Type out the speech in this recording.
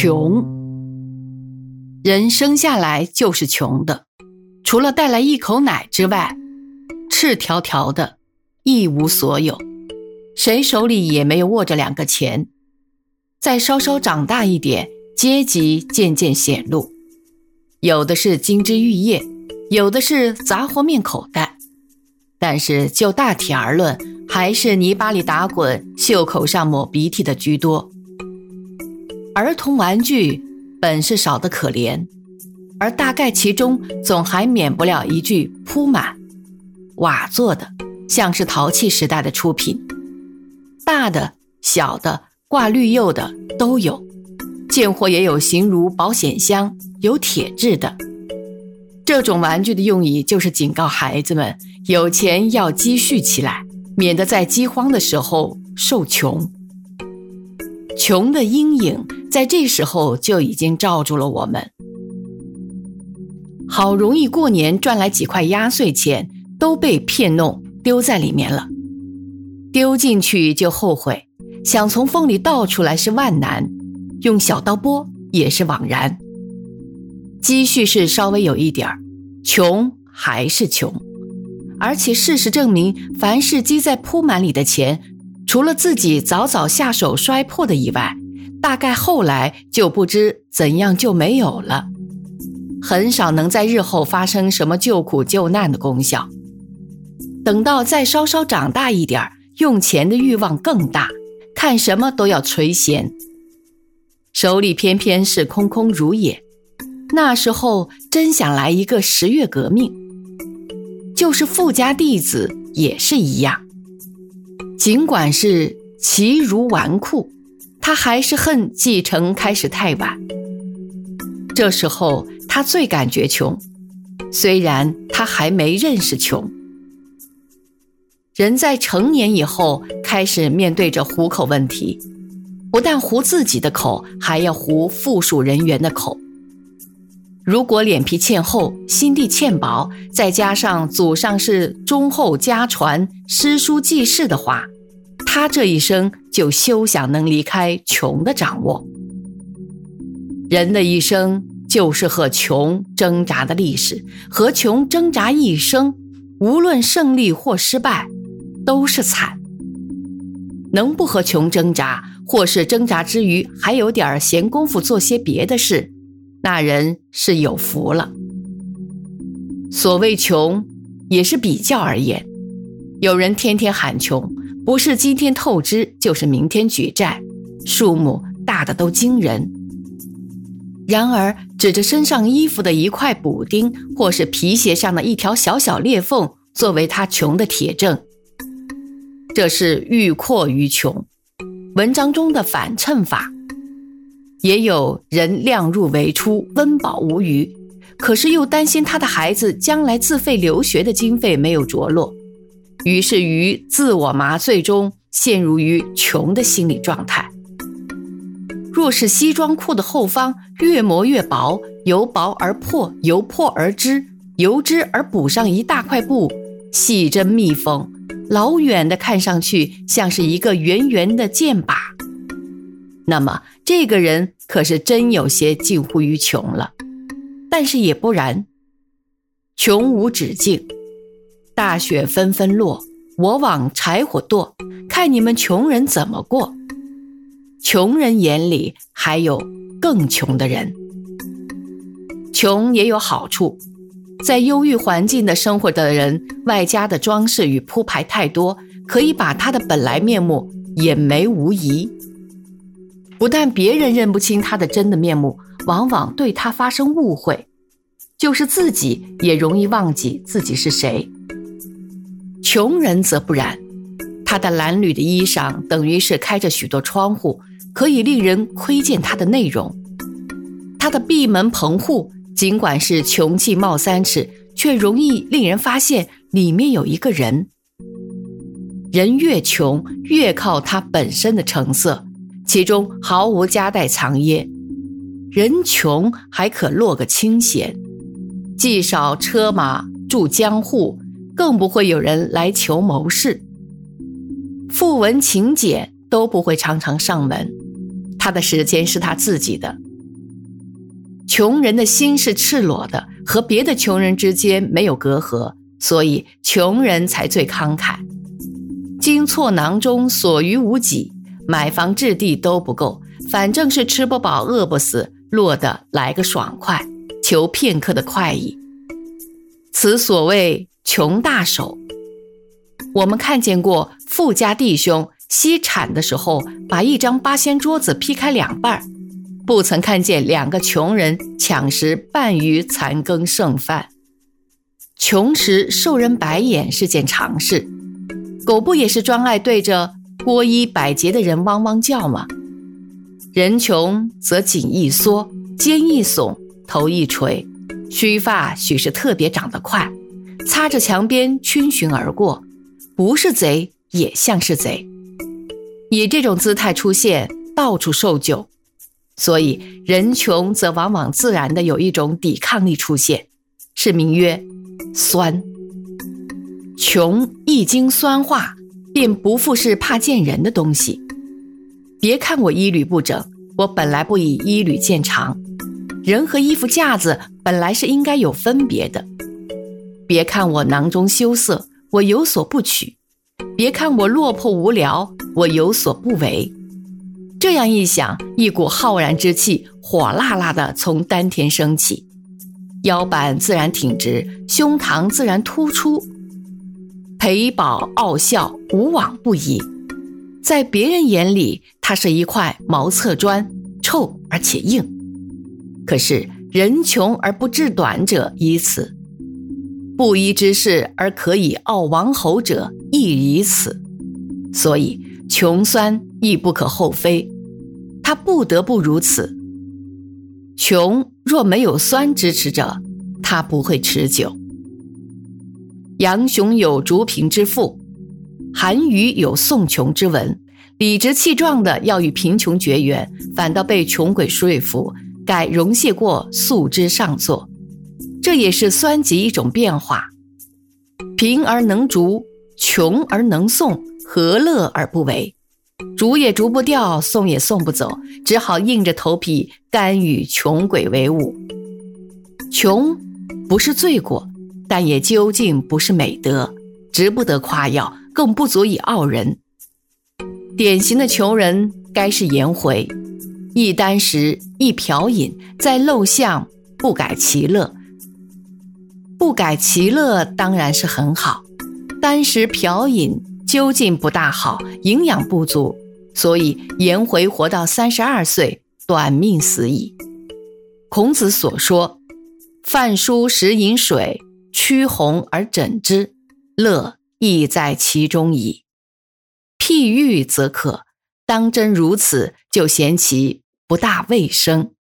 穷，人生下来就是穷的，除了带来一口奶之外，赤条条的，一无所有，谁手里也没有握着两个钱。再稍稍长大一点，阶级渐渐显露，有的是金枝玉叶，有的是杂货面口袋，但是就大体而论，还是泥巴里打滚、袖口上抹鼻涕的居多。儿童玩具本是少得可怜，而大概其中总还免不了一具铺满，瓦做的，像是陶器时代的出品，大的、小的、挂绿釉的都有，见货也有形如保险箱、有铁质的。这种玩具的用意就是警告孩子们，有钱要积蓄起来，免得在饥荒的时候受穷。穷的阴影在这时候就已经罩住了我们。好容易过年赚来几块压岁钱，都被骗弄丢在里面了。丢进去就后悔，想从缝里倒出来是万难，用小刀拨也是枉然。积蓄是稍微有一点儿，穷还是穷。而且事实证明，凡是积在铺满里的钱。除了自己早早下手摔破的以外，大概后来就不知怎样就没有了，很少能在日后发生什么救苦救难的功效。等到再稍稍长大一点用钱的欲望更大，看什么都要垂涎，手里偏偏是空空如也。那时候真想来一个十月革命，就是富家弟子也是一样。尽管是其如纨绔，他还是恨继承开始太晚。这时候他最感觉穷，虽然他还没认识穷。人在成年以后，开始面对着糊口问题，不但糊自己的口，还要糊附属人员的口。如果脸皮欠厚，心地欠薄，再加上祖上是忠厚家传、诗书记事的话，他这一生就休想能离开穷的掌握。人的一生就是和穷挣扎的历史，和穷挣扎一生，无论胜利或失败，都是惨。能不和穷挣扎，或是挣扎之余还有点闲工夫做些别的事。那人是有福了。所谓穷，也是比较而言。有人天天喊穷，不是今天透支，就是明天举债，数目大的都惊人。然而，指着身上衣服的一块补丁，或是皮鞋上的一条小小裂缝，作为他穷的铁证，这是欲阔于穷。文章中的反衬法。也有人量入为出，温饱无余，可是又担心他的孩子将来自费留学的经费没有着落，于是于自我麻醉中陷入于穷的心理状态。若是西装裤的后方越磨越薄，由薄而破，由破而织，由织而补上一大块布，细针密缝，老远的看上去像是一个圆圆的箭靶。那么这个人可是真有些近乎于穷了，但是也不然，穷无止境。大雪纷纷落，我往柴火垛，看你们穷人怎么过。穷人眼里还有更穷的人。穷也有好处，在忧郁环境的生活的人，外加的装饰与铺排太多，可以把他的本来面目掩没无疑。不但别人认不清他的真的面目，往往对他发生误会，就是自己也容易忘记自己是谁。穷人则不然，他的褴褛的衣裳等于是开着许多窗户，可以令人窥见他的内容。他的闭门棚户尽管是穷气冒三尺，却容易令人发现里面有一个人。人越穷，越靠他本身的成色。其中毫无夹带藏掖，人穷还可落个清闲，既少车马住江户，更不会有人来求谋事。富文请柬都不会常常上门，他的时间是他自己的，穷人的心是赤裸的，和别的穷人之间没有隔阂，所以穷人才最慷慨。金错囊中所余无几，买房置地都不够，反正是吃不饱饿不死，落得来个爽快，求片刻的快意。此所谓穷大手。我们看见过富家弟兄惜产的时候，把一张八仙桌子劈开两半儿。不曾看见两个穷人抢食半余残羹剩饭，穷时受人白眼是件常事。狗不也是专爱对着脱衣百结的人汪汪叫吗？人穷则颈一缩，肩一耸，头一垂，须发许是特别长得快，擦着墙边逡巡而过，不是贼也像是贼。以这种姿态出现，到处受窘。所以，人穷则往往自然的有一种抵抗力出现，是名曰酸。穷一经酸化，便不复是怕见人的东西。别看我衣履不整，我本来不以衣履见长。人和衣服架子本来是应该有分别的。别看我囊中羞涩，我有所不取；别看我落魄无聊，我有所不为。这样一想，一股浩然之气火辣辣的从丹田升起，腰板自然挺直，胸膛自然突出，裴宝傲笑，无往不已。在别人眼里，它是一块茅厕砖，臭而且硬；可是人穷而不志短者以此，布衣之士而可以傲王侯者亦以此。所以穷酸。亦不可厚非，他不得不如此。穷若没有酸支持者，他不会持久。杨雄有竹贫之赋，韩愈有送穷之文，理直气壮的要与贫穷绝缘，反倒被穷鬼说服，改容谢过素之上座。这也是酸极一种变化。贫而能竹，穷而能送，何乐而不为？逐也逐不掉，送也送不走，只好硬着头皮甘与穷鬼为伍。穷不是罪过，但也究竟不是美德，值不得夸耀，更不足以傲人。典型的穷人该是颜回，一箪食，一瓢饮，在陋巷不改其乐。不改其乐当然是很好，箪食瓢饮。究竟不大好，营养不足，所以颜回活到三十二岁，短命死矣。孔子所说“饭疏食饮水，趋红而枕之，乐亦在其中矣”。譬喻则可，当真如此，就嫌其不大卫生。